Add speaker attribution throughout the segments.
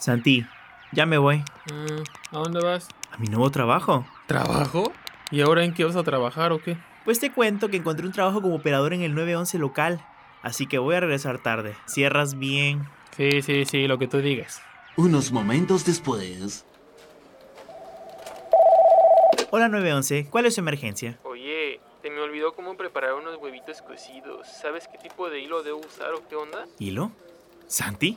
Speaker 1: Santi, ya me voy.
Speaker 2: Mm, ¿A dónde vas?
Speaker 1: A mi nuevo trabajo.
Speaker 2: ¿Trabajo? ¿Y ahora en qué vas a trabajar o qué?
Speaker 1: Pues te cuento que encontré un trabajo como operador en el 911 local. Así que voy a regresar tarde. Cierras bien.
Speaker 2: Sí, sí, sí, lo que tú digas.
Speaker 3: Unos momentos después.
Speaker 1: Hola 911, ¿cuál es su emergencia?
Speaker 2: Oye, te me olvidó cómo preparar unos huevitos cocidos. ¿Sabes qué tipo de hilo debo usar o qué onda?
Speaker 1: ¿Hilo? ¿Santi?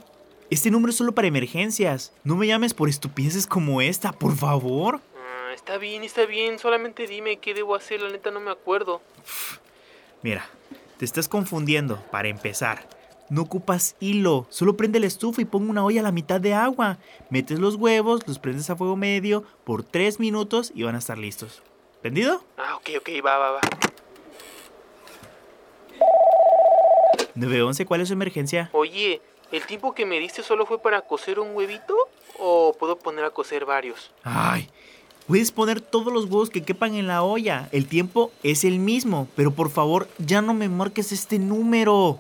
Speaker 1: Este número es solo para emergencias. No me llames por estupideces como esta, por favor.
Speaker 2: Ah, está bien, está bien. Solamente dime qué debo hacer. La neta no me acuerdo.
Speaker 1: Mira, te estás confundiendo, para empezar. No ocupas hilo, solo prende la estufa y pon una olla a la mitad de agua. Metes los huevos, los prendes a fuego medio por 3 minutos y van a estar listos. ¿Entendido?
Speaker 2: Ah, ok, ok, va, va, va.
Speaker 1: 911, ¿cuál es su emergencia?
Speaker 2: Oye, ¿el tiempo que me diste solo fue para cocer un huevito? ¿O puedo poner a cocer varios?
Speaker 1: Ay, puedes poner todos los huevos que quepan en la olla. El tiempo es el mismo, pero por favor, ya no me marques este número.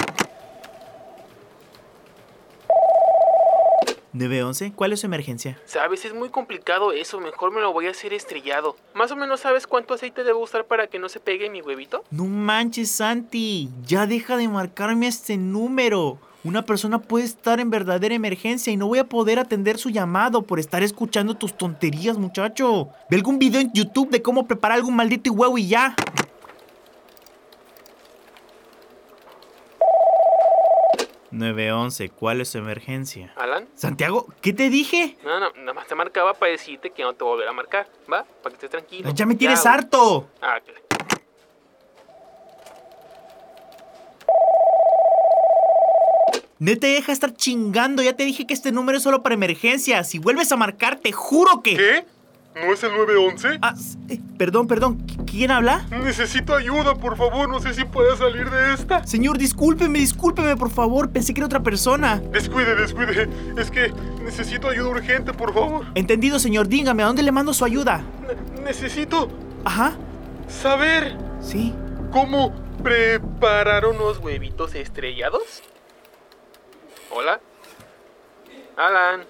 Speaker 1: 911, ¿cuál es su emergencia?
Speaker 2: Sabes, es muy complicado eso. Mejor me lo voy a hacer estrellado. ¿Más o menos sabes cuánto aceite debo usar para que no se pegue mi huevito?
Speaker 1: No manches, Santi. Ya deja de marcarme este número. Una persona puede estar en verdadera emergencia y no voy a poder atender su llamado por estar escuchando tus tonterías, muchacho. Ve algún video en YouTube de cómo preparar algún maldito huevo y ya. ...911, ¿cuál es su emergencia?
Speaker 2: ¿Alan?
Speaker 1: Santiago, ¿qué te dije?
Speaker 2: No, no, nada más te marcaba para decirte que no te volverá a marcar, ¿va? Para que estés tranquilo.
Speaker 1: Ya me tienes harto.
Speaker 2: Ah, ok.
Speaker 1: Neta, deja de estar chingando. Ya te dije que este número es solo para emergencias. Si vuelves a marcar, te juro que...
Speaker 4: ¿Qué? ¿No es el 911?
Speaker 1: Ah, eh, perdón, perdón. ¿Qui- ¿Quién habla?
Speaker 4: Necesito ayuda, por favor. No sé si pueda salir de esta.
Speaker 1: Señor, discúlpeme, discúlpeme, por favor. Pensé que era otra persona.
Speaker 4: Descuide, descuide. Es que necesito ayuda urgente, por favor.
Speaker 1: Entendido, señor. Dígame, ¿a dónde le mando su ayuda?
Speaker 4: Ne- necesito
Speaker 1: Ajá.
Speaker 4: saber
Speaker 1: Sí.
Speaker 4: cómo preparar unos
Speaker 2: ¿Unos huevitos estrellados? ¿Hola? Alan.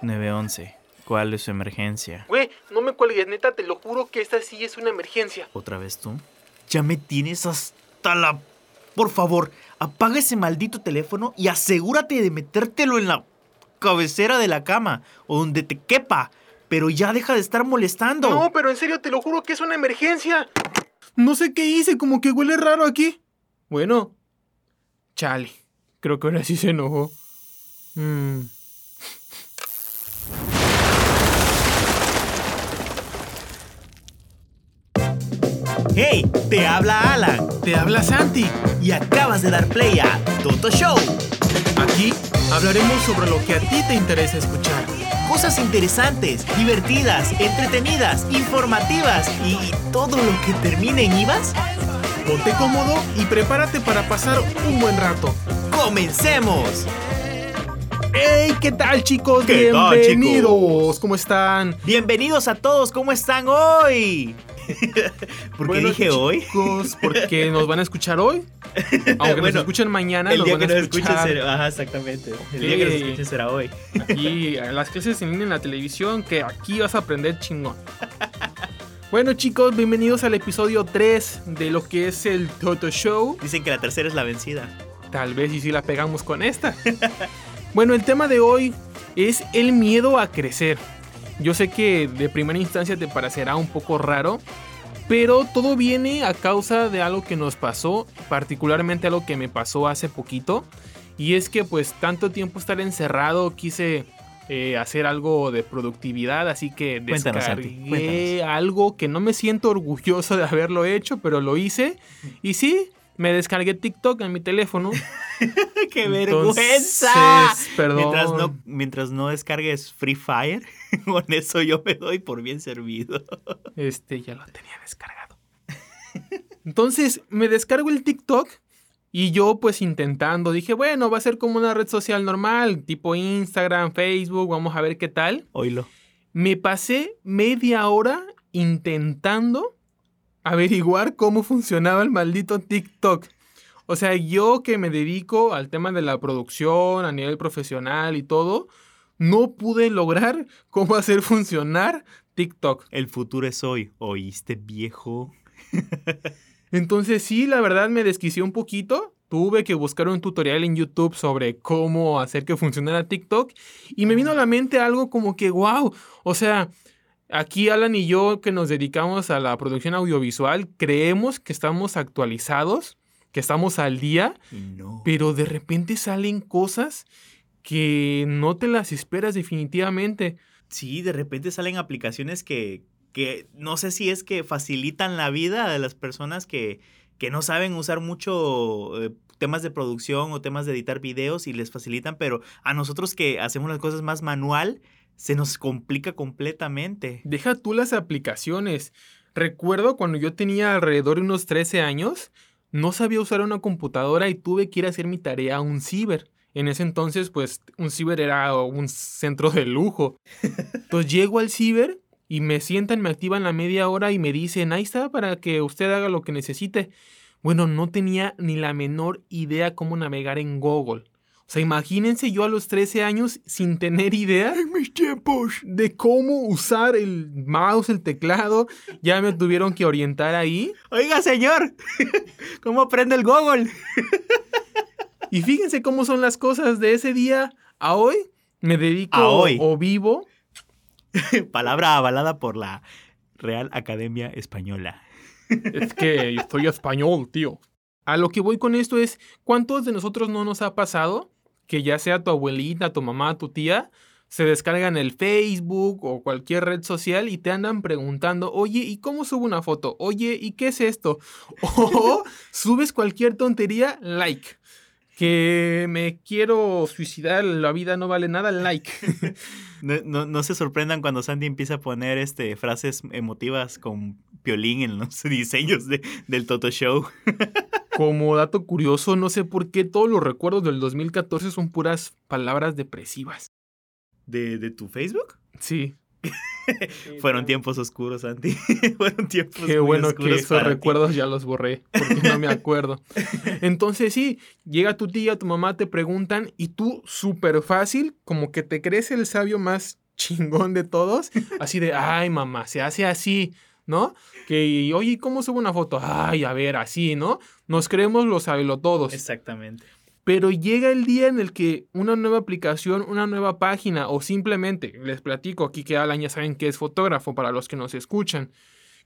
Speaker 1: 911. ¿Cuál es su emergencia?
Speaker 2: Güey, no me cuelgues, neta, te lo juro que esta sí es una emergencia.
Speaker 1: ¿Otra vez tú? Ya me tienes hasta la... Por favor, apaga ese maldito teléfono y asegúrate de metértelo en la cabecera de la cama o donde te quepa. Pero ya deja de estar molestando.
Speaker 2: No, pero en serio, te lo juro que es una emergencia.
Speaker 5: No sé qué hice, como que huele raro aquí. Bueno. Chale. Creo que ahora sí se enojó. Mm.
Speaker 1: ¡Hey! Te habla Alan
Speaker 5: Te habla Santi.
Speaker 1: y acabas de dar play a Toto Show.
Speaker 5: Aquí hablaremos sobre lo que a ti te interesa escuchar.
Speaker 1: Cosas interesantes, divertidas, entretenidas, informativas y todo lo que termine en IVAS.
Speaker 5: Ponte cómodo y prepárate para pasar un buen rato.
Speaker 1: ¡Comencemos!
Speaker 5: ¡Hey! ¿Qué tal, chicos?
Speaker 1: ¿Qué tal,
Speaker 5: Bienvenidos.
Speaker 1: chicos?
Speaker 5: ¿Cómo están?
Speaker 1: Bienvenidos a todos, ¿cómo están hoy? ¿Por qué
Speaker 5: Bueno,
Speaker 1: dije hoy?
Speaker 5: Chicos, porque nos van a escuchar hoy. Aunque
Speaker 1: Bueno,
Speaker 5: nos escuchen mañana,
Speaker 1: El
Speaker 5: nos
Speaker 1: día
Speaker 5: van
Speaker 1: que
Speaker 5: a
Speaker 1: nos
Speaker 5: escuchar.
Speaker 1: será... Ajá, exactamente. El día que nos escuchen será hoy.
Speaker 5: Aquí, las clases en línea en la televisión, que aquí vas a aprender chingón. Bueno chicos, bienvenidos al episodio 3 de lo que es el Toto Show.
Speaker 1: Dicen que la tercera es la vencida.
Speaker 5: Tal vez y si la pegamos con esta. Bueno, el tema de hoy es el miedo a crecer. Yo sé que de primera instancia te parecerá un poco raro, pero todo viene a causa de algo que nos pasó, particularmente algo que me pasó hace poquito. Y es que pues tanto tiempo estar encerrado quise eh, hacer algo de productividad, así que
Speaker 1: Cuéntanos,
Speaker 5: descargué algo que no me siento orgulloso de haberlo hecho, pero lo hice. Y sí, me descargué TikTok en mi teléfono.
Speaker 1: ¡Qué
Speaker 5: Entonces,
Speaker 1: vergüenza!
Speaker 5: Perdón.
Speaker 1: Mientras no, mientras no descargues Free Fire, con eso yo me doy por bien servido.
Speaker 5: Este ya lo tenía descargado. Entonces me descargo el TikTok y yo pues intentando dije, bueno, va a ser como una red social normal, tipo Instagram, Facebook, vamos a ver qué tal.
Speaker 1: Oílo.
Speaker 5: Me pasé media hora intentando averiguar cómo funcionaba el maldito TikTok. O sea, yo que me dedico al tema de la producción a nivel profesional y todo, no pude lograr cómo hacer funcionar TikTok.
Speaker 1: El futuro es hoy. ¿Oíste, viejo?
Speaker 5: Entonces sí, la verdad me desquicié un poquito. Tuve que buscar un tutorial en YouTube sobre cómo hacer que funcionara TikTok. Y me vino a la mente algo como que, wow, o sea, aquí Alan y yo que nos dedicamos a la producción audiovisual, creemos que estamos actualizados, que estamos al día,
Speaker 1: No.
Speaker 5: pero de repente salen cosas que no te las esperas definitivamente.
Speaker 1: Sí, de repente salen aplicaciones que, que no sé si es que facilitan la vida de las personas que, que no saben usar mucho eh, temas de producción o temas de editar videos y les facilitan, pero a nosotros que hacemos las cosas más manual, se nos complica completamente.
Speaker 5: Deja tú las aplicaciones. Recuerdo cuando yo tenía alrededor de unos 13 años, no sabía usar una computadora y tuve que ir a hacer mi tarea a un ciber. En ese entonces, pues, un ciber era un centro de lujo. Entonces llego al ciber y me sientan, me activan la media hora y me dicen, ahí está para que usted haga lo que necesite. Bueno, no tenía ni la menor idea cómo navegar en Google. O sea, imagínense yo a los 13 años sin tener idea en mis tiempos de cómo usar el mouse, el teclado. Ya me tuvieron que orientar ahí.
Speaker 1: Oiga, señor, ¿cómo aprende el Google?
Speaker 5: Y fíjense cómo son las cosas de ese día a hoy. Me dedico
Speaker 1: A hoy.
Speaker 5: o vivo.
Speaker 1: Palabra avalada por la Real Academia Española.
Speaker 5: Es que soy español, tío. A lo que voy con esto es, ¿cuántos de nosotros no nos ha pasado que ya sea tu abuelita, tu mamá, tu tía, se descargan el Facebook o cualquier red social y te andan preguntando, oye, ¿y cómo subo una foto? Oye, ¿y qué es esto? O subes cualquier tontería, like. Que me quiero suicidar, la vida no vale nada, like.
Speaker 1: No, no- no se sorprendan cuando Sandy empieza a poner este, frases emotivas con piolín en los diseños de- del Toto Show.
Speaker 5: Como dato curioso, no sé por qué todos los recuerdos del 2014 son puras palabras depresivas.
Speaker 1: ¿De, de tu Facebook?
Speaker 5: Sí.
Speaker 1: Fueron tiempos oscuros, Sandy. Fueron tiempos
Speaker 5: Qué
Speaker 1: muy
Speaker 5: bueno que
Speaker 1: oscuros
Speaker 5: esos
Speaker 1: ti.
Speaker 5: recuerdos ya los borré, porque no me acuerdo. Entonces sí, llega tu tía, tu mamá, te preguntan y tú súper fácil, como que te crees el sabio más chingón de todos, así de, ay mamá, se hace así, ¿no? Que, oye, ¿cómo subo una foto? Ay, a ver, así, ¿no? Nos creemos los todos.
Speaker 1: Exactamente.
Speaker 5: Pero llega el día en el que una nueva aplicación, una nueva página o simplemente, les platico aquí que Alan ya saben que es fotógrafo para los que nos escuchan,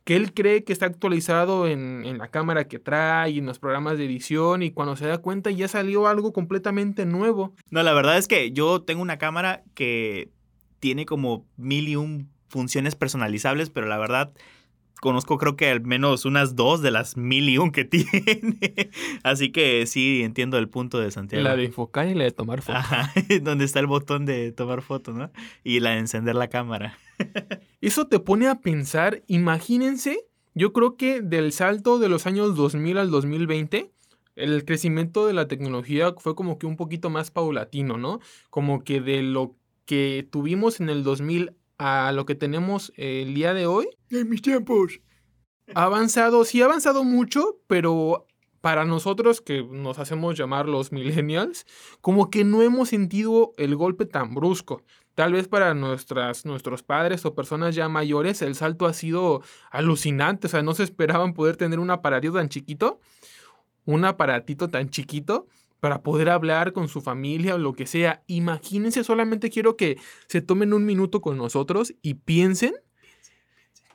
Speaker 5: que él cree que está actualizado en, en la cámara que trae y en los programas de edición y cuando se da cuenta ya salió algo completamente nuevo.
Speaker 1: No, la verdad es que yo tengo una cámara que tiene como mil y un funciones personalizables, pero la verdad conozco creo que al menos unas dos de las mil y un que tiene. Así que sí, entiendo el punto de Santiago.
Speaker 5: La de enfocar y la de tomar fotos.
Speaker 1: Ajá, donde está el botón de tomar foto, ¿no? Y la de encender la cámara.
Speaker 5: Eso te pone a pensar, imagínense, yo creo que del salto de los años 2000 al 2020, el crecimiento de la tecnología fue como que un poquito más paulatino, ¿no? Como que de lo que tuvimos en el 2000 a lo que tenemos el día de hoy,
Speaker 1: En mis tiempos.
Speaker 5: ha avanzado, sí ha avanzado mucho, pero para nosotros que nos hacemos llamar los millennials, como que no hemos sentido el golpe tan brusco. Tal vez para nuestras, nuestros padres o personas ya mayores el salto ha sido alucinante, o sea, no se esperaban poder tener un aparatito tan chiquito, un aparatito tan chiquito para poder hablar con su familia o lo que sea. Imagínense, solamente quiero que se tomen un minuto con nosotros y piensen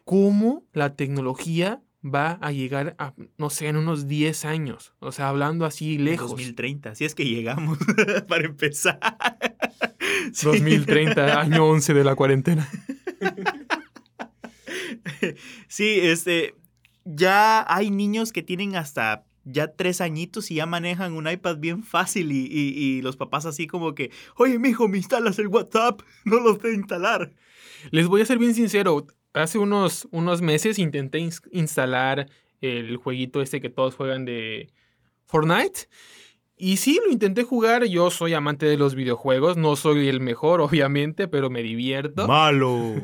Speaker 5: cómo la tecnología va a llegar a, no sé, en unos 10 años. O sea, hablando así lejos.
Speaker 1: 2030, si es que llegamos, para empezar. Sí.
Speaker 5: 2030, año 11 de la cuarentena.
Speaker 1: Sí, este, ya hay niños que tienen hasta ya tres añitos y ya manejan un iPad bien fácil y, y- y los papás así como que, oye, mijo, me instalas el WhatsApp, no lo sé instalar.
Speaker 5: Les voy a ser bien sincero. Hace unos, unos meses intenté ins- instalar el jueguito este que todos juegan de Fortnite. Y sí, lo intenté jugar. Yo soy amante de los videojuegos. No soy el mejor, obviamente, pero me divierto.
Speaker 1: Malo.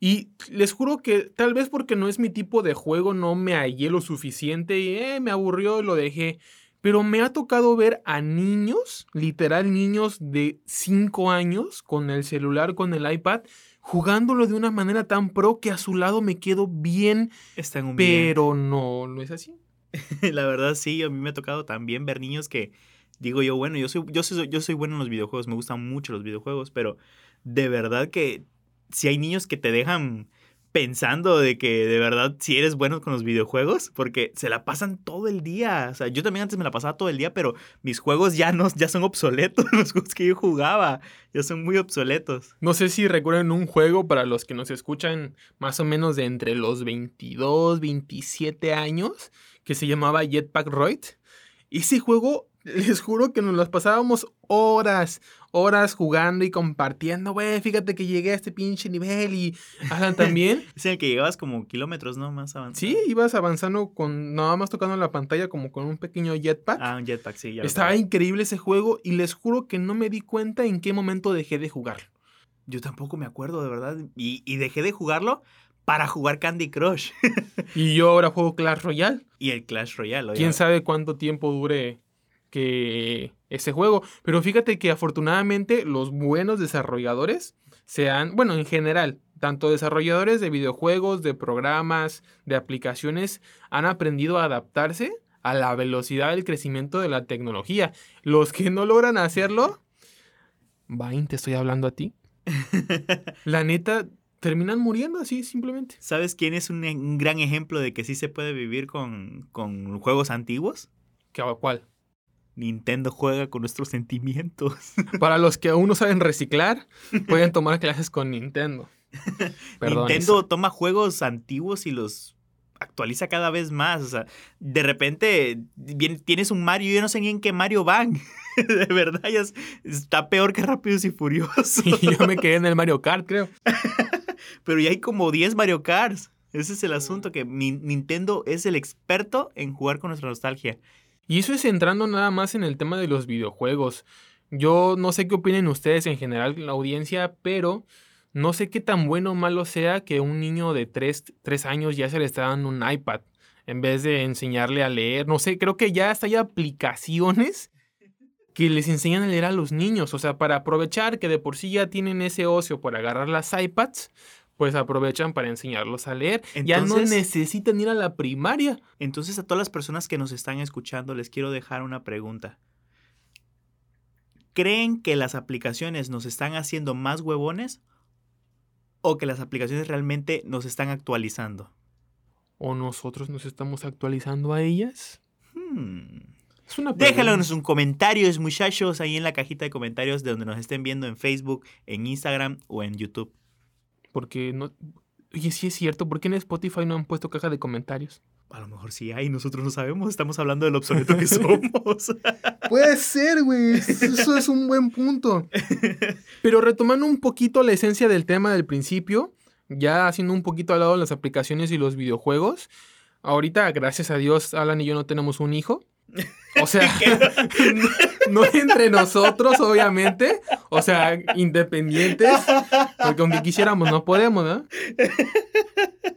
Speaker 5: Y les juro que tal vez porque no es mi tipo de juego, no me hallé lo suficiente y eh, me aburrió y lo dejé. Pero me ha tocado ver a niños, literal niños de 5 años, con el celular, con el iPad, jugándolo de una manera tan pro que a su lado me quedo bien,
Speaker 1: Están un
Speaker 5: pero no, no es así.
Speaker 1: La verdad sí, a mí me ha tocado también ver niños que digo yo, bueno, yo soy, yo soy, yo soy bueno en los videojuegos, me gustan mucho los videojuegos, pero de verdad que si hay niños que te dejan pensando de que de verdad si eres bueno con los videojuegos, porque se la pasan todo el día. O sea, yo también antes me la pasaba todo el día, pero mis juegos ya no, ya son obsoletos, los juegos que yo jugaba, ya son muy obsoletos.
Speaker 5: No sé si recuerdan un juego para los que nos escuchan más o menos de entre los 22, 27 años, que se llamaba Jetpack Roid. Ese juego, les juro que nos las pasábamos horas, horas jugando y compartiendo. Güey, fíjate que llegué a este pinche nivel y Alan también.
Speaker 1: Es el que llegabas como kilómetros, ¿no? Más avanzado.
Speaker 5: Sí, ibas avanzando con nada más tocando la pantalla como con un pequeño jetpack.
Speaker 1: Ah, un jetpack, sí. Ya
Speaker 5: Estaba increíble ese juego y les juro que no me di cuenta en qué momento dejé de jugarlo.
Speaker 1: Yo tampoco me acuerdo, de verdad. Y, y dejé de jugarlo para jugar Candy Crush.
Speaker 5: Y yo ahora juego Clash Royale.
Speaker 1: y el Clash Royale.
Speaker 5: Quién
Speaker 1: obviamente.
Speaker 5: sabe cuánto tiempo dure que ese juego. Pero fíjate que afortunadamente los buenos desarrolladores se han, bueno, en general, tanto desarrolladores de videojuegos, de programas, de aplicaciones, han aprendido a adaptarse a la velocidad del crecimiento de la tecnología. Los que no logran hacerlo, Vine, te estoy hablando a ti. La neta, terminan muriendo así simplemente.
Speaker 1: ¿Sabes quién es un, gran ejemplo de que sí se puede vivir con, con juegos antiguos?
Speaker 5: ¿Qué, ¿Cuál?
Speaker 1: Nintendo juega con nuestros sentimientos.
Speaker 5: Para los que aún no saben reciclar, pueden tomar clases con Nintendo. Perdón,
Speaker 1: Nintendo toma juegos antiguos y los actualiza cada vez más. O sea, de repente bien- tienes un Mario yo no sé ni en qué Mario van. de verdad, ya es- está peor que Rápidos y Furiosos.
Speaker 5: Y yo me quedé en el Mario Kart, creo.
Speaker 1: Pero ya hay como 10 Mario Karts. Ese es el asunto, que Nintendo es el experto en jugar con nuestra nostalgia.
Speaker 5: Y eso es entrando nada más en el tema de los videojuegos. Yo no sé qué opinen ustedes en general, la audiencia, pero no sé qué tan bueno o malo sea que un niño de 3, años ya se le está dando un iPad en vez de enseñarle a leer. No sé, creo que ya hasta hay aplicaciones que les enseñan a leer a los niños. O sea, para aprovechar que de por sí ya tienen ese ocio por agarrar las iPads, pues aprovechan para enseñarlos a leer. ya no necesitan ir a la primaria.
Speaker 1: Entonces a todas las personas que nos están escuchando les quiero dejar una pregunta. ¿Creen que las aplicaciones nos están haciendo más huevones o que las aplicaciones realmente nos están actualizando?
Speaker 5: ¿O nosotros nos estamos actualizando a ellas?
Speaker 1: Hmm.
Speaker 5: Es una pregunta.
Speaker 1: sus comentarios, muchachos, ahí en la cajita de comentarios de donde nos estén viendo en Facebook, en Instagram o en YouTube.
Speaker 5: Porque no. Oye, sí es cierto. ¿Por qué en Spotify no han puesto caja de comentarios?
Speaker 1: A lo mejor sí hay, nosotros no sabemos, estamos hablando del obsoleto que somos.
Speaker 5: Puede ser, güey. Eso es un buen punto. Pero retomando un poquito la esencia del tema del principio, ya haciendo un poquito al lado de las aplicaciones y los videojuegos. Ahorita, gracias a Dios, Alan y yo no tenemos un hijo. O sea, no, no entre nosotros, obviamente. O sea, independientes. Porque aunque quisiéramos, no podemos, ¿no?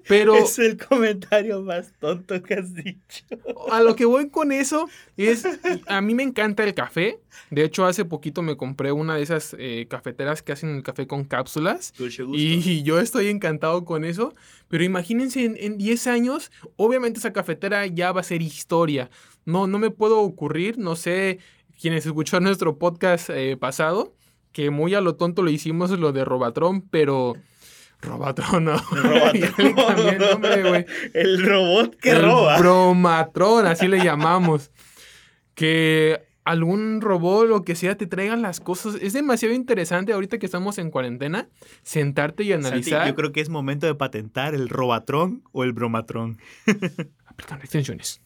Speaker 5: Pero
Speaker 1: es el comentario más tonto que has dicho.
Speaker 5: a lo que voy con eso es, a mí me encanta el café. De hecho, hace poquito me compré una de esas eh, cafeteras que hacen el café con cápsulas.
Speaker 1: Dulce gusto.
Speaker 5: Y yo estoy encantado con eso. Pero imagínense, en, en 10 años, obviamente esa cafetera ya va a ser historia. No, no me puedo ocurrir, no sé, quienes escucharon nuestro podcast eh, pasado, que muy a lo tonto lo hicimos lo de Robatron, pero... Robatron, no. Cambié el nombre, güey.
Speaker 1: El robot que
Speaker 5: El
Speaker 1: roba.
Speaker 5: Bromatron, así le llamamos. Que algún robot, lo que sea, te traigan las cosas. Es demasiado interesante ahorita que estamos en cuarentena, sentarte y
Speaker 1: Santi,
Speaker 5: analizar.
Speaker 1: yo creo que es momento de patentar el robatrón o el bromatrón.
Speaker 5: Aplicando extensiones.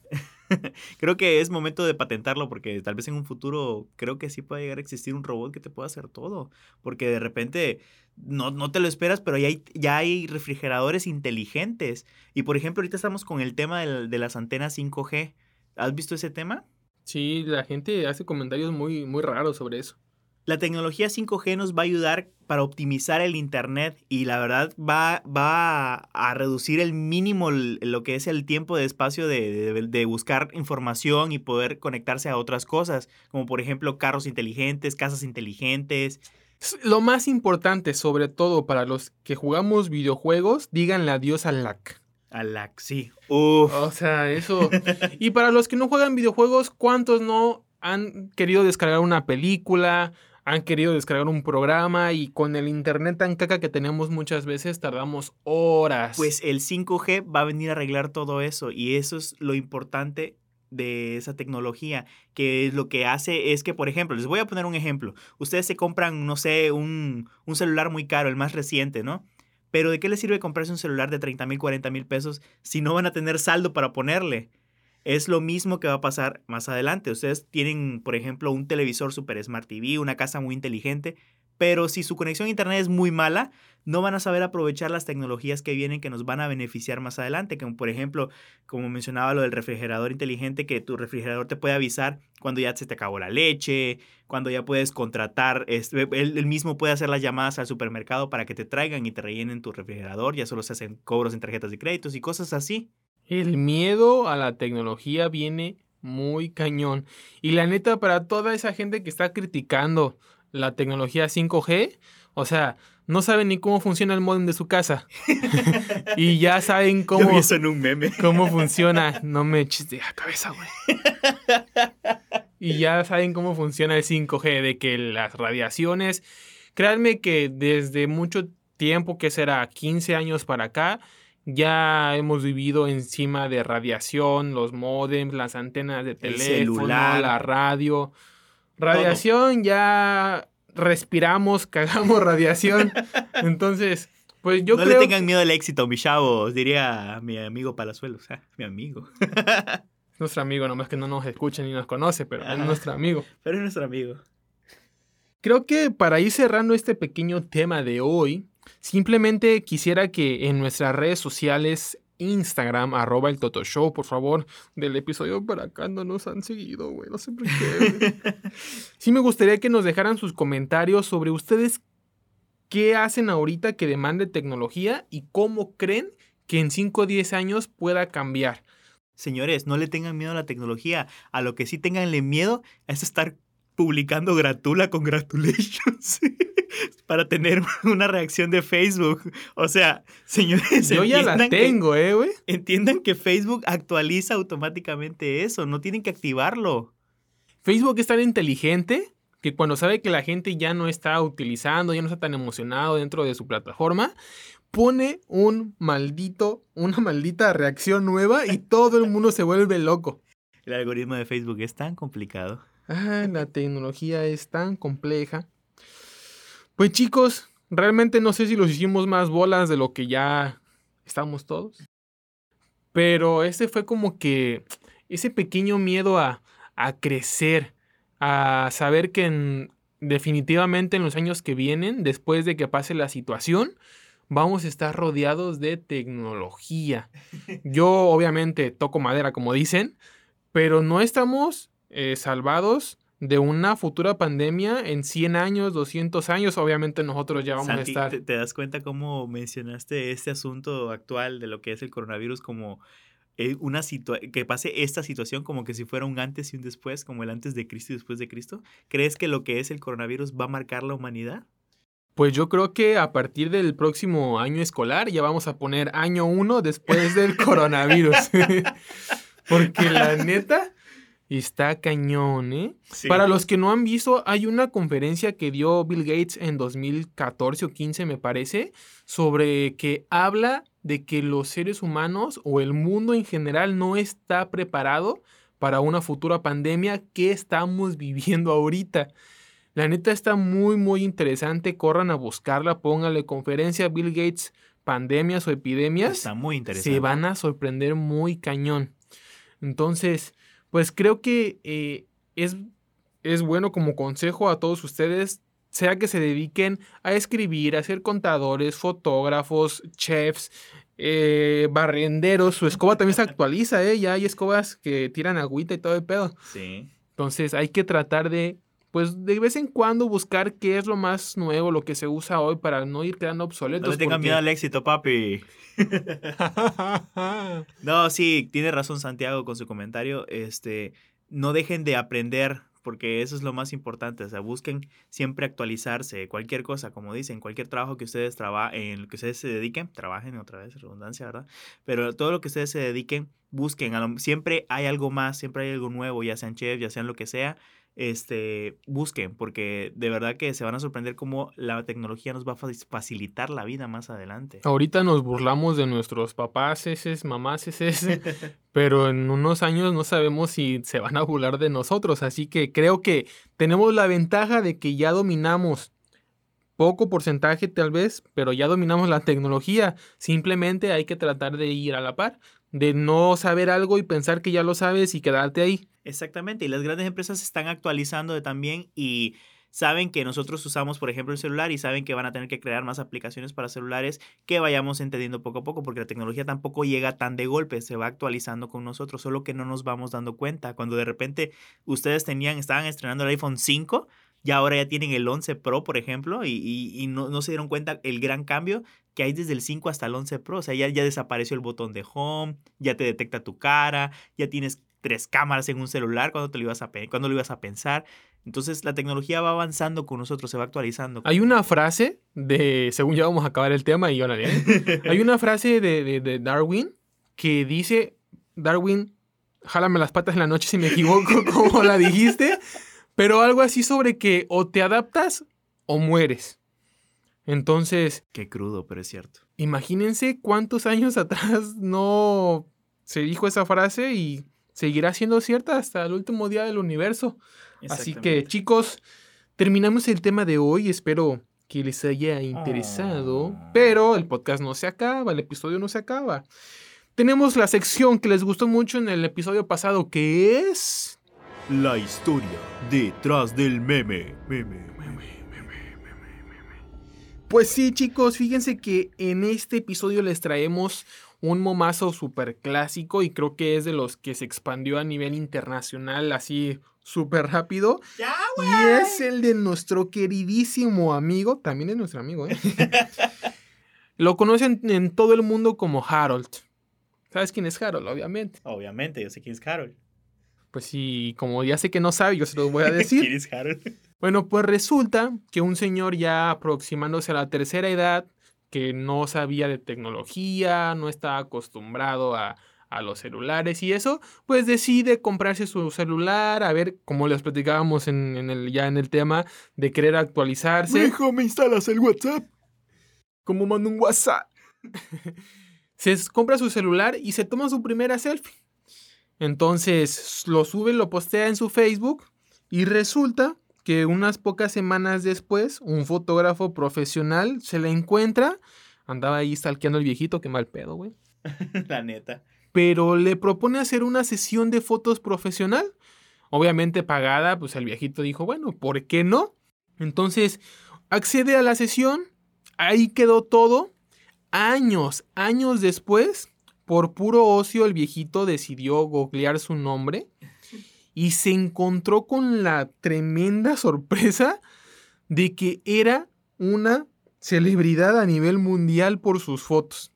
Speaker 1: Creo que es momento de patentarlo porque tal vez en un futuro creo que sí puede llegar a existir un robot que te pueda hacer todo. Porque de repente no, no te lo esperas, pero ya hay, ya hay refrigeradores inteligentes. Y por ejemplo, ahorita estamos con el tema de las antenas 5G. ¿Has visto ese tema?
Speaker 5: Sí, la gente hace comentarios muy, muy raros sobre eso.
Speaker 1: La tecnología 5G nos va a ayudar para optimizar el Internet y la verdad va, va a reducir el mínimo lo que es el tiempo de espacio de, de- de buscar información y poder conectarse a otras cosas, como por ejemplo carros inteligentes, casas inteligentes.
Speaker 5: Lo más importante, sobre todo para los que jugamos videojuegos, díganle adiós al lag.
Speaker 1: A la, sí. Uf.
Speaker 5: O sea, eso. Y para los que no juegan videojuegos, ¿cuántos no han querido descargar una película? Han querido descargar un programa y con el internet tan caca que tenemos muchas veces tardamos horas.
Speaker 1: Pues el 5G va a venir a arreglar todo eso y eso es lo importante de esa tecnología, que lo que hace es que, por ejemplo, les voy a poner un ejemplo. Ustedes se compran, no sé, un, un celular muy caro, el más reciente, ¿no? Pero ¿de qué les sirve comprarse un celular de 30 mil, 40 mil pesos si no van a tener saldo para ponerle? Es lo mismo que va a pasar más adelante. Ustedes tienen, por ejemplo, un televisor Super Smart TV, una casa muy inteligente, pero si su conexión a internet es muy mala, no van a saber aprovechar las tecnologías que vienen que nos van a beneficiar más adelante, como por ejemplo, como mencionaba lo del refrigerador inteligente, que tu refrigerador te puede avisar cuando ya se te acabó la leche, cuando ya puedes contratar, él, él mismo puede hacer las llamadas al supermercado para que te traigan y te rellenen tu refrigerador, ya solo se hacen cobros en tarjetas de créditos y cosas así.
Speaker 5: El miedo a la tecnología viene muy cañón. Y la neta, para toda esa gente que está criticando la tecnología 5G, o sea, no saben ni cómo funciona el modem de su casa. y ya saben
Speaker 1: Yo
Speaker 5: cómo,
Speaker 1: vi eso en un meme.
Speaker 5: cómo funciona. No me eches de la cabeza, güey. Y ya saben cómo funciona el 5G, de que las radiaciones, créanme que desde mucho tiempo, que será 15 años para acá, ya hemos vivido encima de radiación, los modems, las antenas de teléfono,
Speaker 1: celular.
Speaker 5: la radio. Radiación ya respiramos, cagamos radiación. Entonces, pues yo
Speaker 1: no
Speaker 5: creo
Speaker 1: le tengan miedo al éxito, mis chavos, diría mi amigo Palazuelos. Ah, mi amigo.
Speaker 5: nuestro amigo, nomás que no nos escucha ni nos conoce, pero es nuestro amigo.
Speaker 1: Pero es nuestro amigo.
Speaker 5: Creo que para ir cerrando este pequeño tema de hoy, simplemente quisiera que en nuestras redes sociales, Instagram, arroba el Toto Show, por favor, del episodio para acá no nos han seguido, güey, no sé por qué. Sí me gustaría que nos dejaran sus comentarios sobre ustedes qué hacen ahorita que demande tecnología y cómo creen que en 5 o 10 años pueda cambiar.
Speaker 1: Señores, no le tengan miedo a la tecnología. A lo que sí tenganle miedo es estar publicando gratula congratulations para tener una reacción de Facebook. O sea, señores,
Speaker 5: Yo ya la
Speaker 1: entiendan que-
Speaker 5: tengo, eh, güey.
Speaker 1: entiendan que Facebook actualiza automáticamente eso, no tienen que activarlo.
Speaker 5: Facebook es tan inteligente que cuando sabe que la gente ya no está utilizando, ya no está tan emocionado dentro de su plataforma, pone un maldito, una maldita reacción nueva y todo el mundo se vuelve loco.
Speaker 1: El algoritmo de Facebook es tan complicado.
Speaker 5: Ah, la tecnología es tan compleja. Pues chicos, realmente no sé si los hicimos más bolas de lo que ya estamos todos. Pero este fue como que ese pequeño miedo a, a crecer, a saber que en- definitivamente en los años que vienen, después de que pase la situación, vamos a estar rodeados de tecnología. Yo obviamente toco madera, como dicen, pero no estamos eh, salvados de una futura pandemia en 100 años, 200 años. Obviamente nosotros ya vamos
Speaker 1: Santi,
Speaker 5: a estar...
Speaker 1: ¿te, das cuenta cómo mencionaste este asunto actual de lo que es el coronavirus como eh, una que pase esta situación como que si fuera un antes y un después, como el antes de Cristo y después de Cristo? ¿Crees que lo que es el coronavirus va a marcar la humanidad?
Speaker 5: Pues yo creo que a partir del próximo año escolar ya vamos a poner año 1 después del coronavirus. Porque la neta está cañón, ¿eh? Para los que no han visto, hay una conferencia que dio Bill Gates en 2014 o 15, me parece, sobre que habla de que los seres humanos o el mundo en general no está preparado para una futura pandemia que estamos viviendo ahorita. La neta está muy, muy interesante. Corran a buscarla, póngale conferencia Bill Gates, pandemias o epidemias
Speaker 1: Está muy interesante.
Speaker 5: se van a sorprender muy cañón. Entonces, pues creo que eh, es, es bueno como consejo a todos ustedes, sea que se dediquen a escribir, a ser contadores, fotógrafos, chefs, eh, barrenderos. Su escoba también se actualiza, ¿eh? Ya hay escobas que tiran agüita y todo el pedo.
Speaker 1: Sí.
Speaker 5: Entonces hay que tratar de pues de vez en cuando buscar qué es lo más nuevo, lo que se usa hoy para no ir quedando obsoletos.
Speaker 1: No le tengan
Speaker 5: porque-
Speaker 1: miedo al éxito, papi. No, sí, tiene razón Santiago con su comentario. Este, no dejen de aprender, porque eso es lo más importante. O sea, busquen siempre actualizarse. Cualquier cosa, como dicen, cualquier trabajo que ustedes traba en el que ustedes se dediquen, trabajen otra vez, redundancia, ¿verdad? Pero todo lo que ustedes se dediquen, busquen. Siempre hay algo más, siempre hay algo nuevo, ya sean chef, ya sean lo que sea. Este, busquen, porque de verdad que se van a sorprender cómo la tecnología nos va a fa- facilitar la vida más adelante.
Speaker 5: Ahorita nos burlamos de nuestros papás, eses, mamás, eses, pero en unos años no sabemos si se van a burlar de nosotros. Así que creo que tenemos la ventaja de que ya dominamos poco porcentaje tal vez, pero ya dominamos la tecnología. Simplemente hay que tratar de ir a la par, de no saber algo y pensar que ya lo sabes y quedarte ahí.
Speaker 1: Exactamente, y las grandes empresas se están actualizando también y saben que nosotros usamos, por ejemplo, el celular y saben que van a tener que crear más aplicaciones para celulares que vayamos entendiendo poco a poco, porque la tecnología tampoco llega tan de golpe, se va actualizando con nosotros, solo que no nos vamos dando cuenta. Cuando de repente ustedes tenían, estaban estrenando el iPhone 5 y ahora ya tienen el 11 Pro, por ejemplo, y, y- y no, no se dieron cuenta el gran cambio que hay desde el 5 hasta el 11 Pro. O sea, ya, ya desapareció el botón de home, ya te detecta tu cara, ya tienes tres cámaras en un celular, cuando te lo ibas a, cuándo lo ibas a pensar? Entonces la tecnología va avanzando con nosotros, se va actualizando.
Speaker 5: Hay una frase de, según ya vamos a acabar el tema y órale, ¿eh? Hay una frase de, de- de Darwin que dice, Darwin, jálame las patas en la noche si me equivoco, como la dijiste, pero algo así sobre que o te adaptas o mueres. Entonces,
Speaker 1: Qué crudo, pero es cierto.
Speaker 5: imagínense cuántos años atrás no se dijo esa frase y seguirá siendo cierta hasta el último día del universo. Así que chicos, terminamos el tema de hoy. Espero que les haya interesado.
Speaker 1: Ah.
Speaker 5: Pero el podcast no se acaba, el episodio no se acaba. Tenemos la sección que les gustó mucho en el episodio pasado, que es...
Speaker 1: La historia detrás del meme. Meme.
Speaker 5: Pues sí, chicos, fíjense que en este episodio les traemos un momazo súper clásico y creo que es de los que se expandió a nivel internacional así súper rápido. Y es el de nuestro queridísimo amigo, también es nuestro amigo, ¿eh? Lo conocen en todo el mundo como Harold. ¿Sabes quién es Harold? Obviamente.
Speaker 1: Obviamente, yo sé quién es Harold.
Speaker 5: Pues sí, como ya sé que no sabe, yo se los voy a
Speaker 1: ¿Quién
Speaker 5: decir. Bueno, pues resulta que un señor ya aproximándose a la tercera edad, que no sabía de tecnología, no estaba acostumbrado a, a los celulares y eso, pues decide comprarse su celular, a ver, como les platicábamos en, en el, ya en el tema de querer actualizarse.
Speaker 1: Hijo, me instalas el WhatsApp.
Speaker 5: como manda un WhatsApp. se compra su celular y se toma su primera selfie. Entonces lo sube, lo postea en su Facebook y resulta que unas pocas semanas después un fotógrafo profesional se la encuentra. Andaba ahí stalkeando al viejito, qué mal pedo, güey.
Speaker 1: La neta.
Speaker 5: Pero le propone hacer una sesión de fotos profesional. Obviamente pagada, pues el viejito dijo, bueno, ¿por qué no? Entonces accede a la sesión, ahí quedó todo. Años, años después, por puro ocio, el viejito decidió googlear su nombre y se encontró con la tremenda sorpresa de que era una celebridad a nivel mundial por sus fotos.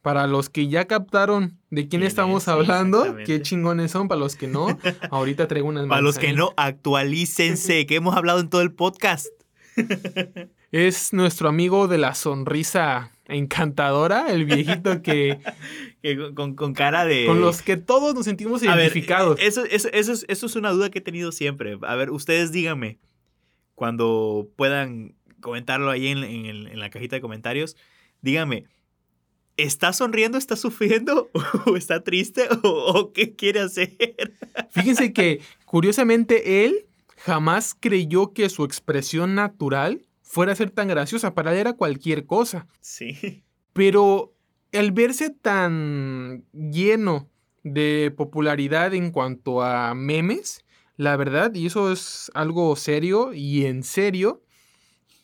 Speaker 5: Para los que ya captaron de quién
Speaker 1: ¿Quién
Speaker 5: estamos
Speaker 1: es?
Speaker 5: Hablando, qué chingones son. Para los que no, ahorita traigo unas
Speaker 1: Para los que no, actualícense, que hemos hablado en todo el podcast.
Speaker 5: Es nuestro amigo de la sonrisa encantadora, el viejito que
Speaker 1: Que con, cara de...
Speaker 5: con los que todos nos sentimos
Speaker 1: A ver,
Speaker 5: identificados.
Speaker 1: eso, eso, eso, es, eso es una duda que he tenido siempre. A ver, ustedes díganme, cuando puedan comentarlo ahí en, en en la cajita de comentarios, díganme, ¿está sonriendo, está sufriendo o está triste o, o qué quiere hacer?
Speaker 5: Fíjense que curiosamente él jamás creyó que su expresión natural fuera a ser tan graciosa. Para él era cualquier cosa.
Speaker 1: Sí.
Speaker 5: Pero al verse tan lleno de popularidad en cuanto a memes, la verdad, y eso es algo serio y en serio,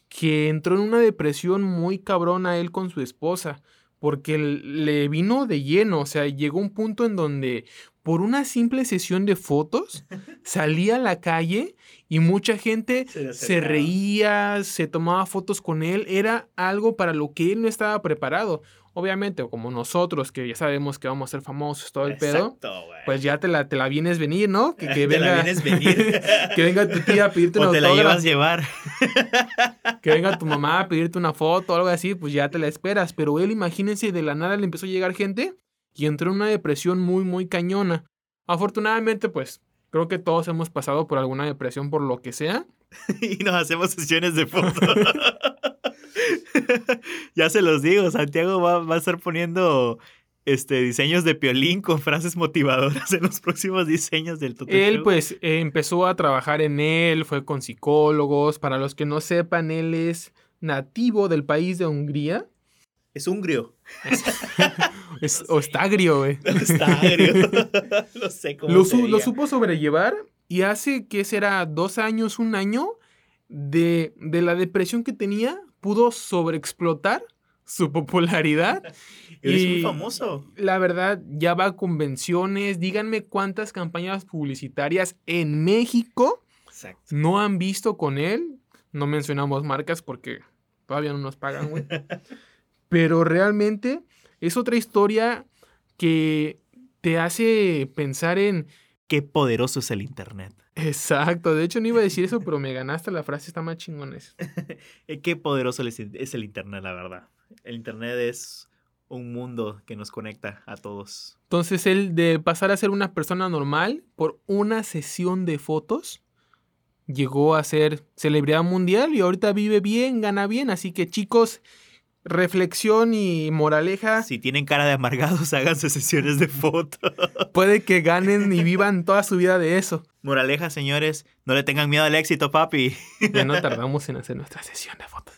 Speaker 5: que entró en una depresión muy cabrona él con su esposa, porque le vino de lleno, o sea, llegó un punto en donde por una simple sesión de fotos, salía a la calle y mucha gente
Speaker 1: Se
Speaker 5: reía, se tomaba fotos con él. Era algo para lo que él no estaba preparado. Obviamente, como nosotros, que ya sabemos que vamos a ser famosos, todo el pedo, pues ya te la, te la vienes venir, ¿no? Que, que
Speaker 1: Te la
Speaker 5: venga,
Speaker 1: vienes venir.
Speaker 5: que venga tu tía a pedirte un
Speaker 1: o te la llevas llevar.
Speaker 5: que venga tu mamá a pedirte una foto o algo así, pues ya te la esperas. Pero él, imagínense, de la nada le empezó a llegar gente y entró en una depresión muy, muy cañona. Afortunadamente, pues creo que todos hemos pasado por alguna depresión por lo que sea.
Speaker 1: y nos hacemos sesiones de fotos. ya se los digo, Santiago va, va a estar poniendo este, diseños de piolín con frases motivadoras en los próximos diseños del Toto
Speaker 5: Él
Speaker 1: Show.
Speaker 5: pues eh, empezó a trabajar en él, fue con psicólogos. Para los que no sepan, él es nativo del país de Hungría.
Speaker 1: Es hungrio.
Speaker 5: Es, o está agrio, güey.
Speaker 1: Está agrio. no sé cómo
Speaker 5: Lo, su- lo supo sobrellevar y hace que será dos años, un año de, de la depresión que tenía, pudo sobreexplotar su popularidad.
Speaker 1: Eres
Speaker 5: y-
Speaker 1: muy famoso.
Speaker 5: La verdad, ya va a convenciones. Díganme cuántas campañas publicitarias en México
Speaker 1: Exacto.
Speaker 5: no han visto con él. No mencionamos marcas porque todavía no nos pagan, güey. Pero realmente es otra historia que te hace pensar en...
Speaker 1: Qué poderoso es el internet.
Speaker 5: Exacto, de hecho no iba a decir eso, pero me ganaste la frase, está más chingones.
Speaker 1: Eh, Qué poderoso es es el internet, la verdad. El internet es un mundo que nos conecta a todos.
Speaker 5: Entonces él de pasar a ser una persona normal por una sesión de fotos, llegó a ser celebridad mundial y ahorita vive bien, gana bien. Así que chicos, reflexión y moraleja,
Speaker 1: Si tienen cara de amargados, háganse sesiones de fotos.
Speaker 5: puede que ganen y vivan toda su vida de eso.
Speaker 1: Moraleja, señores, no le tengan miedo al éxito, papi.
Speaker 5: Ya no tardamos en hacer nuestra sesión de fotos.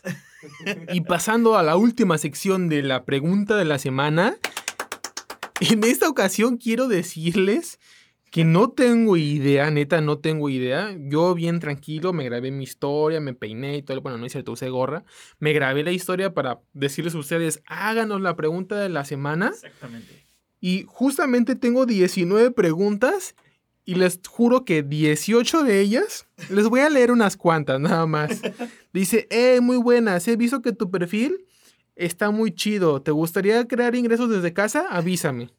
Speaker 5: Y pasando a la última sección de la pregunta de la semana, en esta ocasión quiero decirles que no tengo idea, neta, no tengo idea. Yo bien tranquilo, me grabé mi historia, me peiné y todo. Bueno, no es cierto, usé gorra. Me grabé la historia para decirles a ustedes, háganos la pregunta de la semana.
Speaker 1: Exactamente.
Speaker 5: Y justamente tengo 19 preguntas y les juro que 18 de ellas, les voy a leer unas cuantas nada más. Dice, eh, muy buenas, he visto que tu perfil está muy chido. ¿Te gustaría crear ingresos desde casa? Avísame.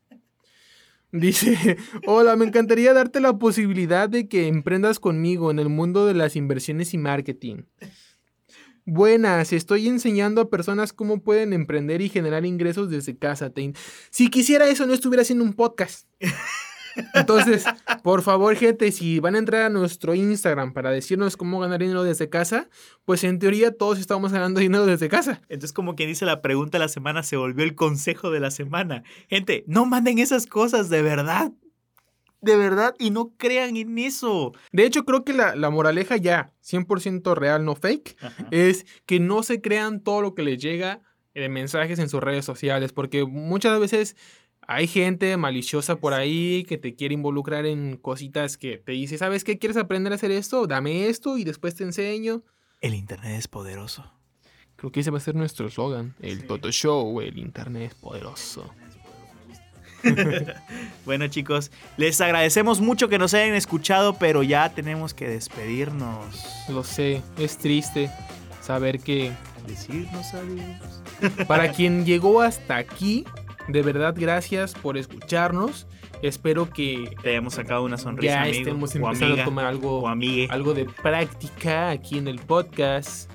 Speaker 5: Dice, hola, me encantaría darte la posibilidad de que emprendas conmigo en el mundo de las inversiones y marketing. Buenas, estoy enseñando a personas cómo pueden emprender y generar ingresos desde casa. Si quisiera eso, no estuviera haciendo un podcast. Entonces, por favor, gente, si van a entrar a nuestro Instagram para decirnos cómo ganar dinero desde casa, pues en teoría todos estamos ganando dinero desde casa.
Speaker 1: Entonces, como quien dice la pregunta de la semana, se volvió el consejo de la semana. Gente, no manden esas cosas, de verdad. De verdad, y no crean en eso.
Speaker 5: De hecho, creo que la, la moraleja ya, 100% real, no fake, es que no se crean todo lo que les llega de mensajes en sus redes sociales, porque muchas veces hay gente maliciosa por ahí que te quiere involucrar en cositas que te dice, ¿sabes qué? ¿Quieres aprender a hacer esto? Dame esto y después te enseño.
Speaker 1: El internet es poderoso.
Speaker 5: Creo que ese va a ser nuestro eslogan, el Toto Show, el Internet es poderoso.
Speaker 1: Bueno, chicos, les agradecemos mucho que nos hayan escuchado, pero ya tenemos que despedirnos.
Speaker 5: Lo sé, es triste saber que
Speaker 1: Decirnos adiós.
Speaker 5: Para quien llegó hasta aquí, de verdad gracias por escucharnos. Espero que
Speaker 1: Te hayamos sacado una sonrisa,
Speaker 5: ya
Speaker 1: amigo,
Speaker 5: estemos empezando
Speaker 1: amiga,
Speaker 5: a tomar algo, algo de práctica aquí en el podcast.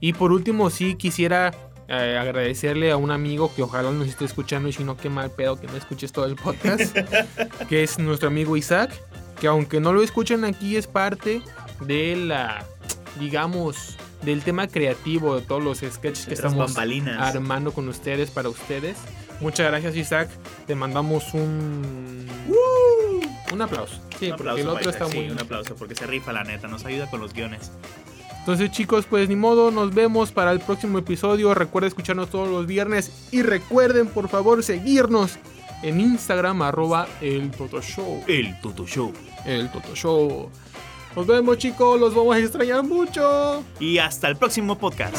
Speaker 5: Y por último, sí quisiera eh, agradecerle a un amigo que ojalá nos esté escuchando y si no, qué mal pedo que no escuches todo el podcast, que es nuestro amigo Isaac, que aunque no lo escuchen aquí es parte de la, digamos, del tema creativo de todos los sketches que estamos
Speaker 1: bambalinas.
Speaker 5: armando con ustedes para ustedes. Muchas gracias Isaac, te mandamos un... Un aplauso. Sí,
Speaker 1: Un
Speaker 5: porque
Speaker 1: aplauso
Speaker 5: el otro está
Speaker 1: Isaac,
Speaker 5: muy...
Speaker 1: sí, un aplauso porque se rifa la neta, nos ayuda con los guiones.
Speaker 5: Entonces chicos, pues ni modo, nos vemos para el próximo episodio. Recuerden escucharnos todos los viernes y recuerden por favor seguirnos en Instagram arroba el Toto Show.
Speaker 1: El Toto Show.
Speaker 5: El Toto Show. Nos vemos chicos, los vamos a extrañar mucho.
Speaker 1: Y hasta el próximo podcast.